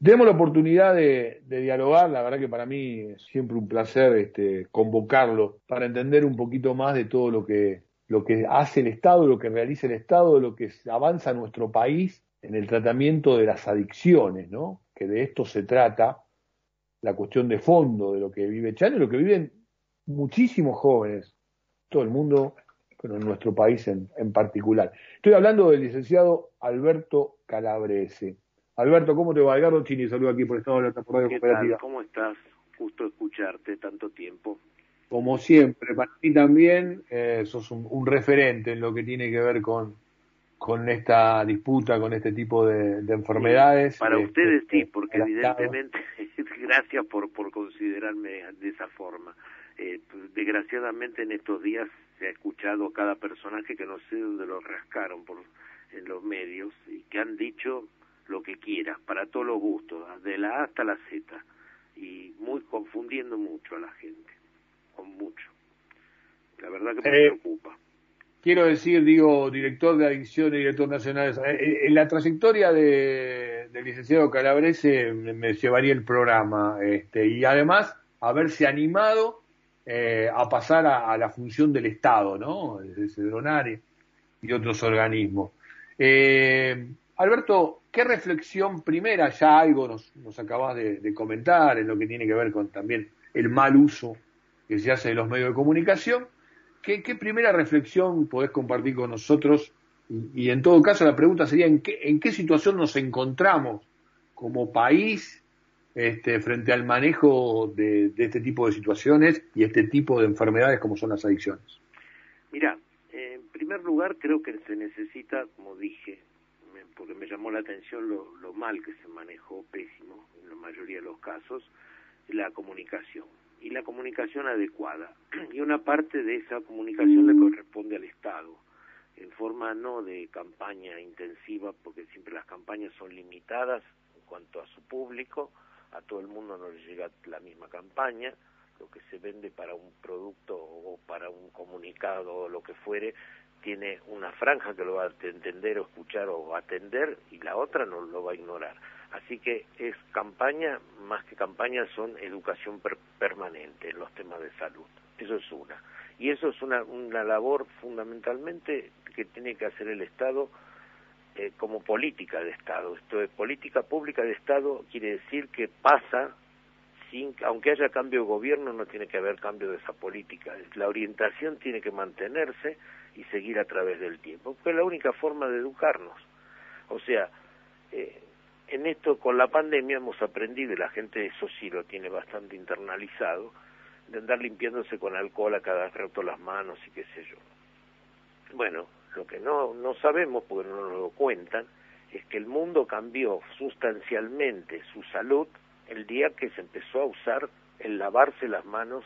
Demos la oportunidad de, dialogar, la verdad que para mí es siempre un placer este, convocarlo para entender un poquito más de todo lo que, lo que hace el Estado, lo que realiza el Estado, lo que avanza nuestro país en el tratamiento de las adicciones, ¿no? Que de esto se trata, la cuestión de fondo de lo que vive Chano y lo que viven muchísimos jóvenes, todo el mundo, pero en nuestro país en, en particular. Estoy hablando del licenciado Alberto Calabrese. Alberto, ¿cómo te va? Edgardo Chini, saludo aquí por el Estado de la Radio Cooperativa. ¿Cómo estás? Justo escucharte tanto tiempo. Como siempre, para ti también eh, sos un, referente en lo que tiene que ver con, con esta disputa, con este tipo de, enfermedades. para este, ustedes sí, porque evidentemente, gracias por, por considerarme de esa forma. Eh, desgraciadamente en estos días se ha escuchado a cada personaje que no sé dónde lo rascaron por, en los medios y que han dicho lo que quiera, para todos los gustos, de la A hasta la Z, y muy confundiendo mucho a la gente, con mucho. La verdad que me eh, preocupa. Quiero decir, digo, director de adicción y director nacional, eh, en la trayectoria de, del licenciado Calabrese me, llevaría el programa, este, y además haberse animado eh, a pasar a, la función del Estado, ¿no? Desde Cedronare y otros organismos. Eh, Alberto, ¿qué reflexión primera, ya algo nos, nos acabas de, comentar en lo que tiene que ver con también el mal uso que se hace de los medios de comunicación? ¿Qué, primera reflexión podés compartir con nosotros? Y, en todo caso la pregunta sería, ¿en qué, ¿en qué situación nos encontramos como país este, frente al manejo de, este tipo de situaciones y este tipo de enfermedades como son las adicciones? Mira, en primer lugar creo que se necesita, como dije, porque me llamó la atención lo, mal que se manejó, pésimo en la mayoría de los casos, la comunicación y la comunicación adecuada. Y una parte de esa comunicación le corresponde al Estado, en forma no de campaña intensiva, porque siempre las campañas son limitadas en cuanto a su público, a todo el mundo no le llega la misma campaña, lo que se vende para un producto o para un comunicado o lo que fuere, tiene una franja que lo va a entender o escuchar o atender y la otra no lo va a ignorar. Así que es campaña, más que campaña, son educación permanente en los temas de salud. Eso es una. Y eso es una, una labor fundamentalmente que tiene que hacer el Estado eh, como política de Estado. Esto es política pública de Estado quiere decir que pasa sin, aunque haya cambio de gobierno, no tiene que haber cambio de esa política. La orientación tiene que mantenerse y seguir a través del tiempo, porque es la única forma de educarnos. O sea, eh, en esto con la pandemia hemos aprendido, y la gente eso sí lo tiene bastante internalizado, de andar limpiándose con alcohol a cada rato las manos y qué sé yo. Bueno, lo que no, no sabemos, porque no nos lo cuentan, es que el mundo cambió sustancialmente su salud el día que se empezó a usar el lavarse las manos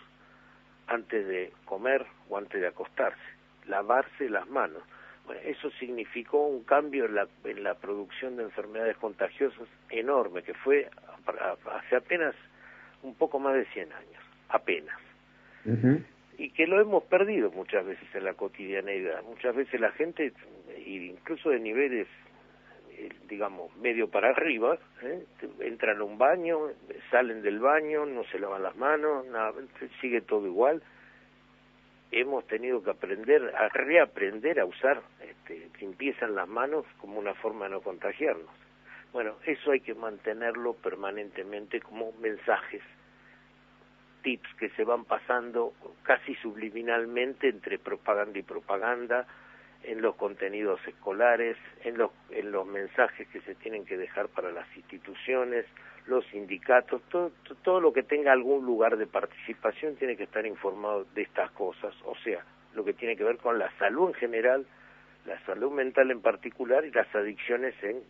antes de comer o antes de acostarse. Lavarse las manos. Bueno, eso significó un cambio en la, en la producción de enfermedades contagiosas enorme, que fue hace apenas un poco más de 100 años, apenas y que lo hemos perdido muchas veces en la cotidianeidad. Muchas veces la gente, incluso de niveles, eh, digamos, medio para arriba, ¿eh? entran a un baño, salen del baño, no se lavan las manos, nada, sigue todo igual. Hemos tenido que aprender, a reaprender a usar este, empiezan las manos como una forma de no contagiarnos. Bueno, eso hay que mantenerlo permanentemente como mensajes tips que se van pasando casi subliminalmente entre propaganda y propaganda, en los contenidos escolares, en los, en los mensajes que se tienen que dejar para las instituciones, los sindicatos, todo, todo lo que tenga algún lugar de participación tiene que estar informado de estas cosas, o sea, lo que tiene que ver con la salud en general, la salud mental en particular y las adicciones en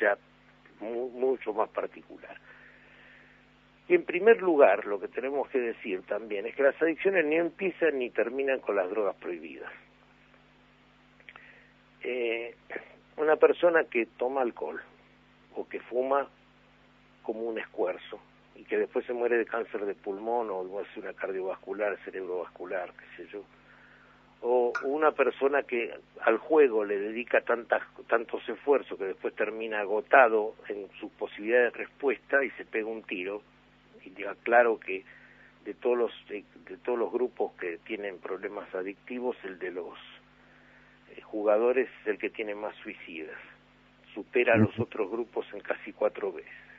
ya mucho más particular. Y en primer lugar, lo que tenemos que decir también es que las adicciones ni empiezan ni terminan con las drogas prohibidas. Eh, una persona que toma alcohol o que fuma como un esfuerzo y que después se muere de cáncer de pulmón o de una cardiovascular, cerebrovascular, qué sé yo, o una persona que al juego le dedica tantas, tantos esfuerzos que después termina agotado en sus posibilidades de respuesta y se pega un tiro y diga claro que de todos los de, todos los grupos que tienen problemas adictivos el de los eh, jugadores es el que tiene más suicidas. Supera a los otros grupos en casi cuatro veces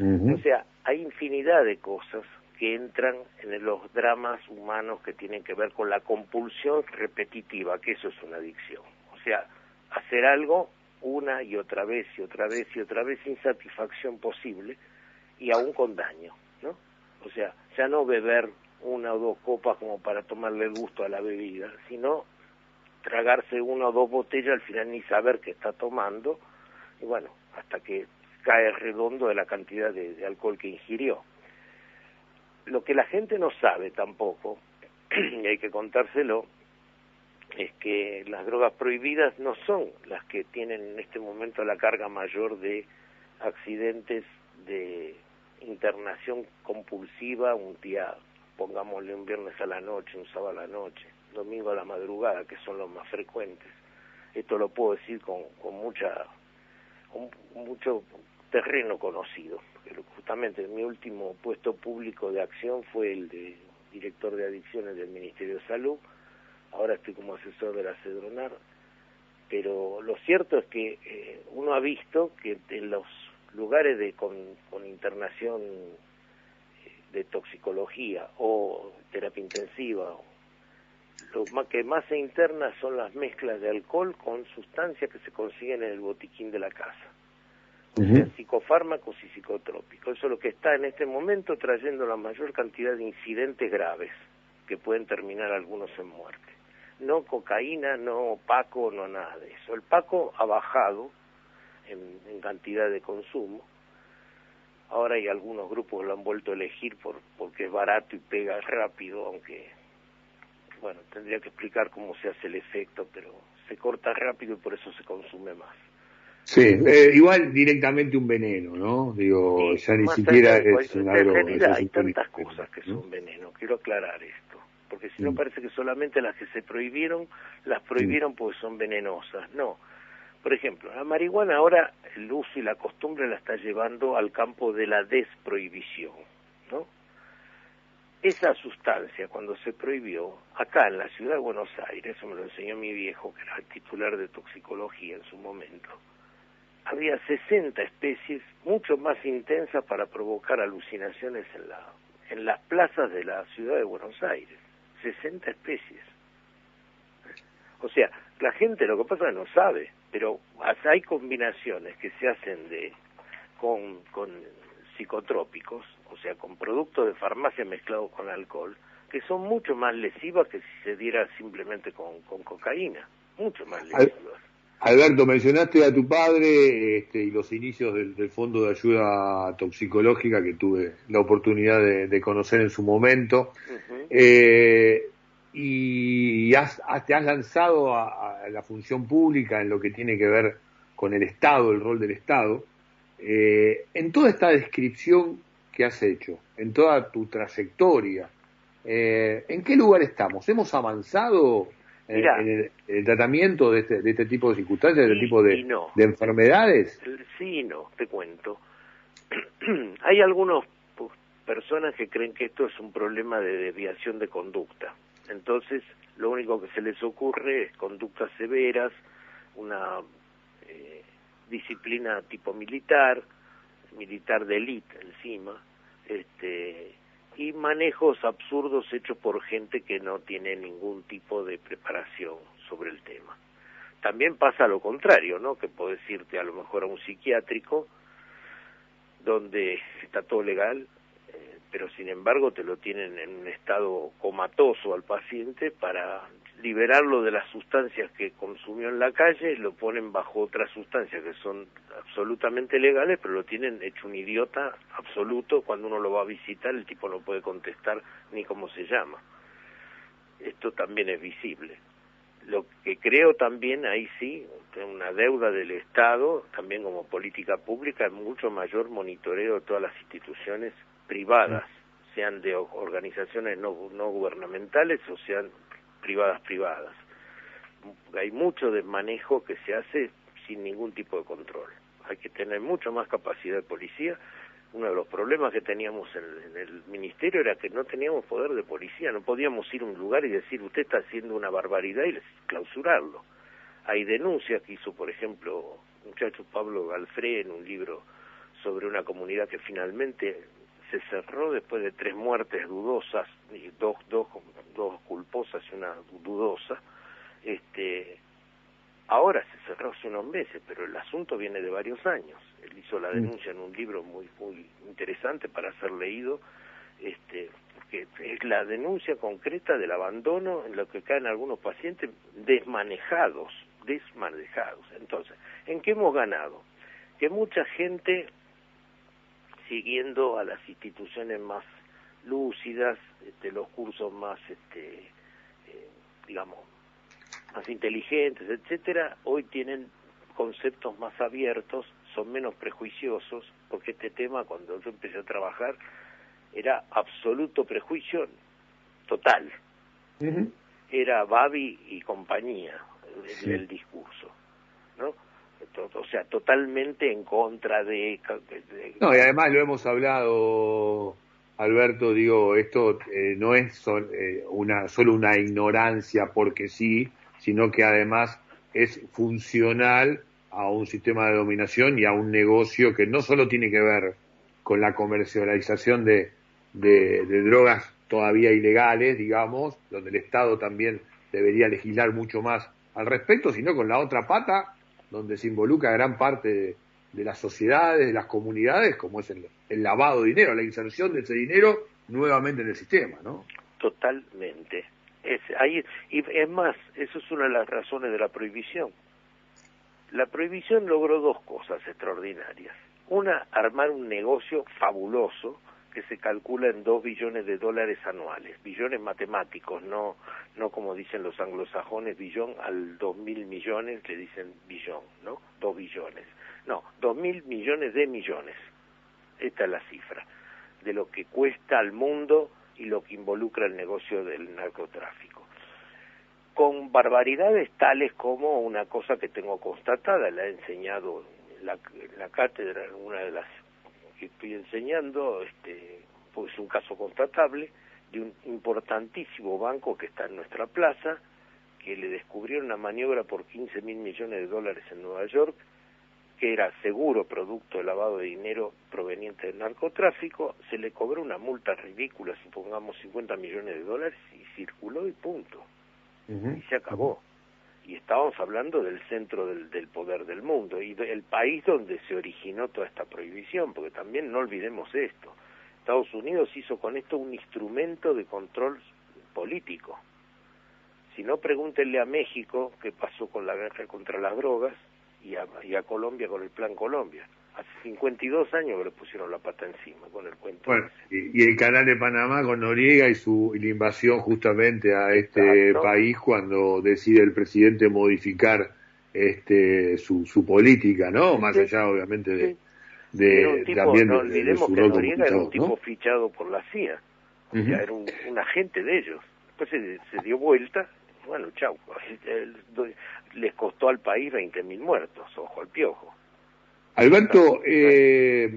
o sea hay infinidad de cosas que entran en los dramas humanos que tienen que ver con la compulsión repetitiva, que eso es una adicción. O sea, hacer algo una y otra vez y otra vez y otra vez sin satisfacción posible y aún con daño, ¿no? O sea, ya no beber una o dos copas como para tomarle gusto a la bebida, sino tragarse una o dos botellas al final ni saber qué está tomando y bueno, hasta que cae redondo de la cantidad de alcohol que ingirió lo que la gente no sabe tampoco, y hay que contárselo, es que las drogas prohibidas no son las que tienen en este momento la carga mayor de accidentes de internación compulsiva un día, pongámosle un viernes a la noche, un sábado a la noche, domingo a la madrugada, que son los más frecuentes. Esto lo puedo decir con, con mucha, con mucho terreno conocido justamente mi último puesto público de acción fue el de director de adicciones del Ministerio de Salud, ahora estoy como asesor de la CEDRONAR, pero lo cierto es que eh, uno ha visto que en los lugares de con, internación eh, de toxicología o terapia intensiva, lo que más se interna son las mezclas de alcohol con sustancias que se consiguen en el botiquín de la casa psicofármacos y psicotrópicos. Eso es lo que está en este momento trayendo la mayor cantidad de incidentes graves que pueden terminar algunos en muerte. No cocaína, no paco, no nada de eso. El paco ha bajado en, cantidad de consumo. Ahora hay algunos grupos que lo han vuelto a elegir por, porque es barato y pega rápido, aunque, bueno, tendría que explicar cómo se hace el efecto, pero se corta rápido y por eso se consume más. Sí, eh, igual directamente un veneno, ¿no? Digo, ya ni siquiera es una droga. En realidad hay tantas cosas que son veneno, quiero aclarar esto, porque si no mm. parece que solamente las que se prohibieron, las prohibieron porque son venenosas, no. Por ejemplo, la marihuana ahora el uso y la costumbre la está llevando al campo de la desprohibición, ¿no? Esa sustancia, cuando se prohibió, acá en la ciudad de Buenos Aires, eso me lo enseñó mi viejo, que era titular de toxicología en su momento, había 60 especies mucho más intensas para provocar alucinaciones en, la, en las plazas de la ciudad de Buenos Aires. 60 especies. O sea, la gente lo que pasa no sabe, pero hay combinaciones que se hacen de con, con psicotrópicos, o sea, con productos de farmacia mezclados con alcohol, que son mucho más lesivas que si se diera simplemente con, con cocaína, mucho más lesivas. Alberto, mencionaste a tu padre este, y los inicios del, Fondo de Ayuda Toxicológica que tuve la oportunidad de, conocer en su momento. eh, y has, te has lanzado a, la función pública en lo que tiene que ver con el Estado, el rol del Estado. Eh, en toda esta descripción que has hecho, en toda tu trayectoria, eh, ¿en qué lugar estamos? ¿Hemos avanzado en, el, tratamiento de este, de este tipo de circunstancias, de este tipo de, de enfermedades? Sí no, te cuento. Hay algunas pues, personas que creen que esto es un problema de desviación de conducta. Entonces, lo único que se les ocurre es conductas severas, una eh, disciplina tipo militar, militar de élite encima, este, y manejos absurdos hechos por gente que no tiene ningún tipo de preparación sobre el tema. También pasa lo contrario, ¿no? Que puedes irte a lo mejor a un psiquiátrico donde está todo legal, eh, pero sin embargo te lo tienen en un estado comatoso al paciente para liberarlo de las sustancias que consumió en la calle, lo ponen bajo otras sustancias que son absolutamente legales, pero lo tienen hecho un idiota absoluto. Cuando uno lo va a visitar, el tipo no puede contestar ni cómo se llama. Esto también es visible. Lo que creo también, ahí sí, una deuda del Estado, también como política pública, es mucho mayor monitoreo de todas las instituciones privadas, sean de organizaciones no, no gubernamentales o sean privadas privadas. Hay mucho de manejo que se hace sin ningún tipo de control. Hay que tener mucho más capacidad de policía. Uno de los problemas que teníamos en, el ministerio era que no teníamos poder de policía, no podíamos ir a un lugar y decir usted está haciendo una barbaridad y clausurarlo. Hay denuncias que hizo, por ejemplo, muchacho Pablo Galfré en un libro sobre una comunidad que finalmente se cerró después de tres muertes dudosas, y dos, dos, y una dudosa, este, ahora se cerró hace unos meses, pero el asunto viene de varios años. Él hizo la mm. denuncia en un libro muy, muy interesante para ser leído, este, porque es la denuncia concreta del abandono en lo que caen algunos pacientes desmanejados, desmanejados. Entonces, ¿en qué hemos ganado? Que mucha gente siguiendo a las instituciones más lúcidas, este, los cursos más, este, digamos, más inteligentes, etcétera, hoy tienen conceptos más abiertos, son menos prejuiciosos, porque este tema cuando yo empecé a trabajar era absoluto prejuicio total. Era Babi y compañía el discurso, ¿no? o sea, totalmente en contra de, No, y además lo hemos hablado, Alberto, digo, esto eh, no es eh, una, solo una ignorancia porque sí, sino que además es funcional a un sistema de dominación y a un negocio que no solo tiene que ver con la comercialización de, de, de drogas todavía ilegales, digamos, donde el Estado también debería legislar mucho más al respecto, sino con la otra pata, donde se involucra gran parte de, las sociedades, de las comunidades, como es el, lavado de dinero, la inserción de ese dinero nuevamente en el sistema, ¿no? Totalmente. Es, ahí, y es más, eso es una de las razones de la prohibición. La prohibición logró dos cosas extraordinarias. Una, armar un negocio fabuloso que se calcula en dos billones de dólares anuales, billones matemáticos, no, no como dicen los anglosajones, billón al dos mil millones le dicen billón, ¿no? Dos billones. No, dos mil millones de millones. Esta es la cifra de lo que cuesta al mundo y lo que involucra el negocio del narcotráfico. Con barbaridades tales como una cosa que tengo constatada, la he enseñado en la, la cátedra, una de las que estoy enseñando, este, pues un caso constatable de un importantísimo banco que está en nuestra plaza, que le descubrieron una maniobra por 15 mil millones de dólares en Nueva York, que era seguro producto de lavado de dinero proveniente del narcotráfico, se le cobró una multa ridícula, supongamos 50 millones de dólares, y circuló y punto. Y se acabó y estábamos hablando del centro del, del, poder del mundo y del país donde se originó toda esta prohibición, porque también no olvidemos esto. Estados Unidos hizo con esto un instrumento de control político. Si no, pregúntenle a México qué pasó con la guerra contra las drogas y a, y a Colombia con el Plan Colombia. Hace 52 años que le pusieron la pata encima con el cuento. Bueno, y, el canal de Panamá con Noriega y su la invasión justamente a este país cuando decide el presidente modificar este su, su política, ¿no? Más allá obviamente de, de también no olvidemos que Noriega era un tipo fichado por la CIA, era un, agente de ellos. Después se, dio vuelta, bueno, chau, les costó al país 20.000 muertos, ojo al piojo. Alberto, eh,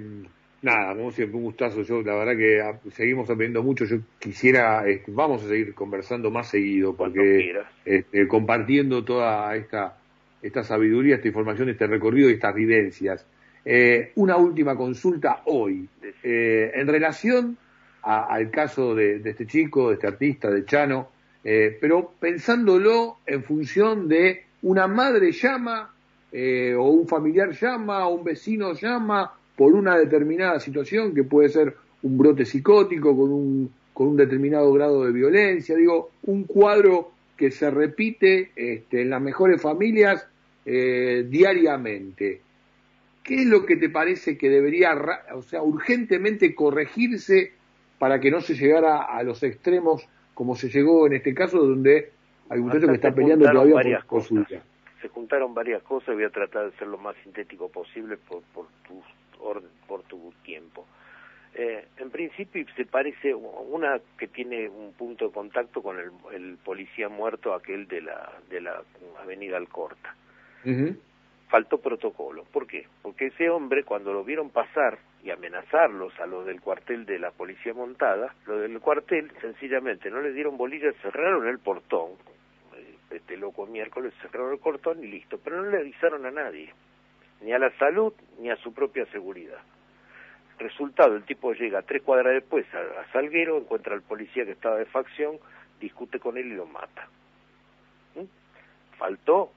nada, como siempre, un gustazo. Yo, la verdad que ah, seguimos aprendiendo mucho. Yo quisiera, este, vamos a seguir conversando más seguido, porque este, compartiendo toda esta, esta sabiduría, esta información, este recorrido y estas vivencias. Eh, una última consulta hoy, eh, en relación al caso de, de, este chico, de este artista, de Chano, pero pensándolo en función de una madre llama eh, o un familiar llama, o un vecino llama por una determinada situación que puede ser un brote psicótico con un, con un determinado grado de violencia, digo, un cuadro que se repite este, en las mejores familias eh, diariamente. ¿Qué es lo que te parece que debería, o sea, urgentemente corregirse para que no se llegara a los extremos como se llegó en este caso, donde hay un muchacho que está peleando todavía por, su vida? se juntaron varias cosas, voy a tratar de ser lo más sintético posible por, por, tu, por tu tiempo. Eh, en principio se parece una que tiene un punto de contacto con el, policía muerto, aquel de la, de la avenida Alcorta. Faltó protocolo. ¿Por qué? Porque ese hombre, cuando lo vieron pasar y amenazarlos a los del cuartel de la policía montada, los del cuartel sencillamente no le dieron bolillas, cerraron el portón, este loco miércoles cerraron el portón y listo, pero no le avisaron a nadie, ni a la salud ni a su propia seguridad. Resultado, el tipo llega tres cuadras después a, Salguero, encuentra al policía que estaba de facción, discute con él y lo mata. ¿Mm? Faltó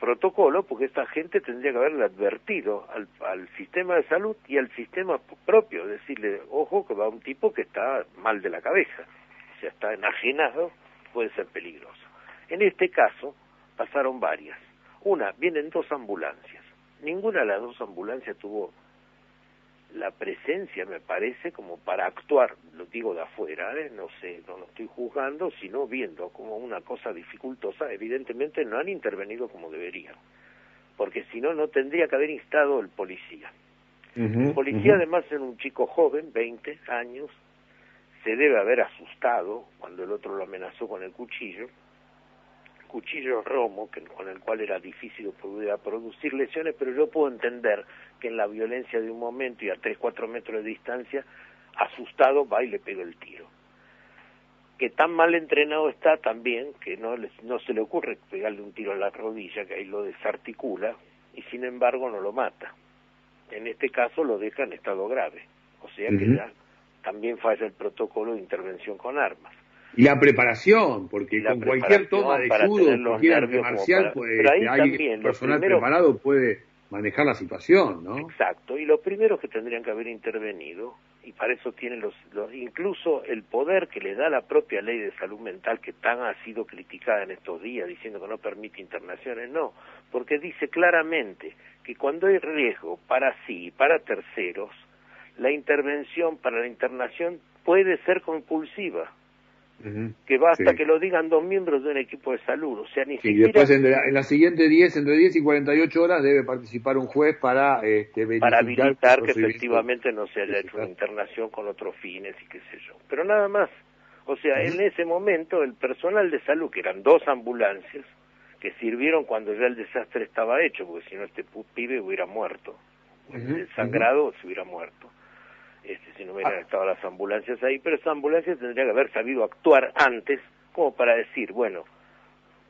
protocolo porque esta gente tendría que haberle advertido al, al, sistema de salud y al sistema propio, decirle, ojo, que va un tipo que está mal de la cabeza, o está enajenado, puede ser peligroso. En este caso pasaron varias. Una, vienen dos ambulancias. Ninguna de las dos ambulancias tuvo la presencia, me parece, como para actuar, lo digo de afuera, ¿eh? no sé, no lo estoy juzgando, sino viendo como una cosa dificultosa, evidentemente no han intervenido como deberían, porque si no, no tendría que haber instado el policía. el policía además es un chico joven, 20 años, se debe haber asustado cuando el otro lo amenazó con el cuchillo, cuchillo romo, que, con el cual era difícil producir lesiones, pero yo puedo entender que en la violencia de un momento y a 3, 4 metros de distancia, asustado, va y le pega el tiro. Que tan mal entrenado está también que no, no se le ocurre pegarle un tiro a la rodilla, que ahí lo desarticula, y sin embargo no lo mata. En este caso lo deja en estado grave, o sea que ya también falla el protocolo de intervención con armas. Y la preparación, porque con cualquier toma de judo, cualquier arte marcial, pues, alguien personal preparado puede manejar la situación, ¿no? Exacto, y los primeros que tendrían que haber intervenido, y para eso tienen los, incluso el poder que le da la propia ley de salud mental, que tan ha sido criticada en estos días, diciendo que no permite internaciones, no, porque dice claramente que cuando hay riesgo para sí y para terceros, la intervención para la internación puede ser compulsiva que basta que lo digan dos miembros de un equipo de salud, o sea, ni siquiera... Y después en, la, en siguiente 10, entre 10 y 48 horas debe participar un juez para este, Para habilitar que efectivamente no se haya hecho una internación con otros fines y qué sé yo. Pero nada más. O sea, en ese momento el personal de salud, que eran dos ambulancias, que sirvieron cuando ya el desastre estaba hecho, porque si no este pibe hubiera muerto. El sangrado se hubiera muerto este, si no hubieran ah. estado las ambulancias ahí, pero esas ambulancias tendrían que haber sabido actuar antes, como para decir, bueno,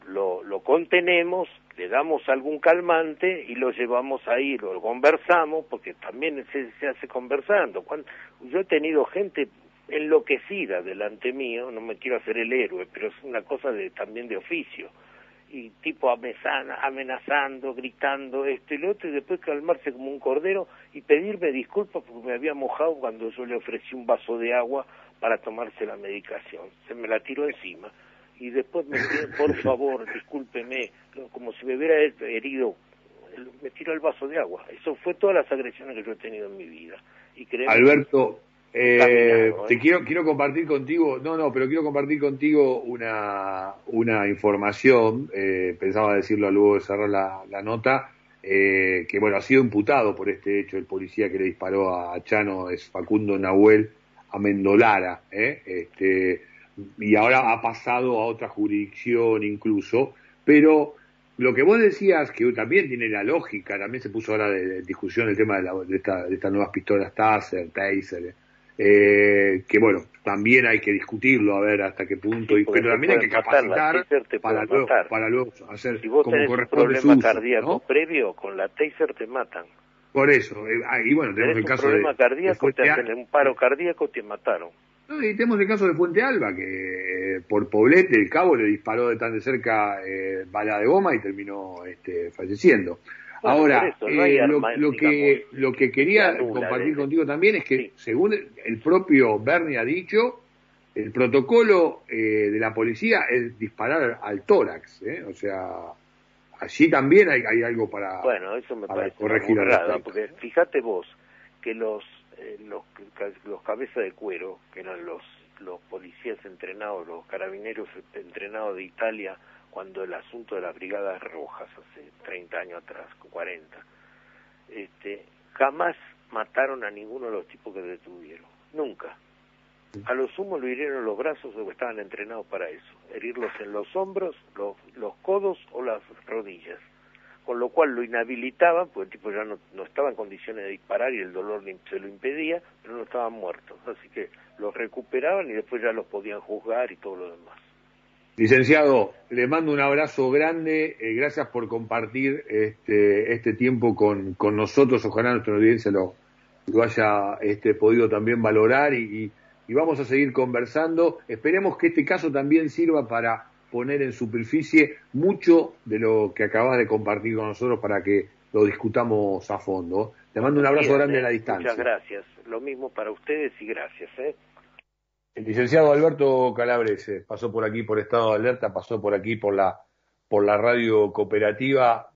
lo, lo contenemos, le damos algún calmante y lo llevamos ahí, lo conversamos, porque también se, se hace conversando. Cuando, yo he tenido gente enloquecida delante mío, no me quiero hacer el héroe, pero es una cosa de, también de oficio y tipo amenazando, gritando esto y lo otro, y después calmarse como un cordero y pedirme disculpas porque me había mojado cuando yo le ofrecí un vaso de agua para tomarse la medicación. Se me la tiró encima y después me pidió, por favor, discúlpeme, como si me hubiera herido, me tiró el vaso de agua. Eso fue todas las agresiones que yo he tenido en mi vida. Y Alberto, eh, te ¿eh? quiero quiero compartir contigo, no, no, pero quiero compartir contigo una, una información, eh, pensaba decirlo luego de cerrar la, la nota, eh, que bueno, ha sido imputado por este hecho el policía que le disparó a Chano, es Facundo Nahuel Amendolara, ¿eh? este, y ahora ha pasado a otra jurisdicción incluso, pero lo que vos decías, que también tiene la lógica, también se puso ahora de, discusión el tema de, la, de, esta, de estas nuevas pistolas Taser, Taser, eh, que bueno, también hay que discutirlo a ver hasta qué punto, y, pero también hay que capacitar para luego, para luego hacer si vos como tenés un problema cardíaco previo, con la taser te matan. Por eso, eh, y bueno, tenemos el caso problema cardíaco, te hacen un paro cardíaco, te mataron. No, y tenemos el caso de Fuente Alba, que eh, por Poblete el cabo le disparó de tan de cerca eh, bala de goma y terminó este, falleciendo. Ahora, eh, lo, que, lo que quería compartir contigo también es que, según el propio Bernie ha dicho, el protocolo eh, de la policía es disparar al tórax, ¿eh? o sea, allí también hay, hay algo para, bueno, eso me parece corregir raro, porque fíjate vos que los, los, los cabezas de cuero, que eran los, los policías entrenados, los carabineros entrenados de Italia, cuando el asunto de las brigadas rojas hace 30 años atrás, 40, este, jamás mataron a ninguno de los tipos que detuvieron. Nunca. A lo sumo lo hirieron los brazos o estaban entrenados para eso. Herirlos en los hombros, los, los codos o las rodillas. Con lo cual lo inhabilitaban, porque el tipo ya no, no estaba en condiciones de disparar y el dolor se lo impedía, pero no estaban muertos. Así que los recuperaban y después ya los podían juzgar y todo lo demás. Licenciado, le mando un abrazo grande, eh, gracias por compartir este, este tiempo con, con, nosotros, ojalá nuestra audiencia lo, lo haya este, podido también valorar y, y, vamos a seguir conversando. Esperemos que este caso también sirva para poner en superficie mucho de lo que acabas de compartir con nosotros para que lo discutamos a fondo. Le mando un abrazo grande a la distancia. Muchas gracias. Lo mismo para ustedes y gracias. ¿eh? El licenciado Alberto Calabrese pasó por aquí por estado de alerta, pasó por aquí por la, por la radio cooperativa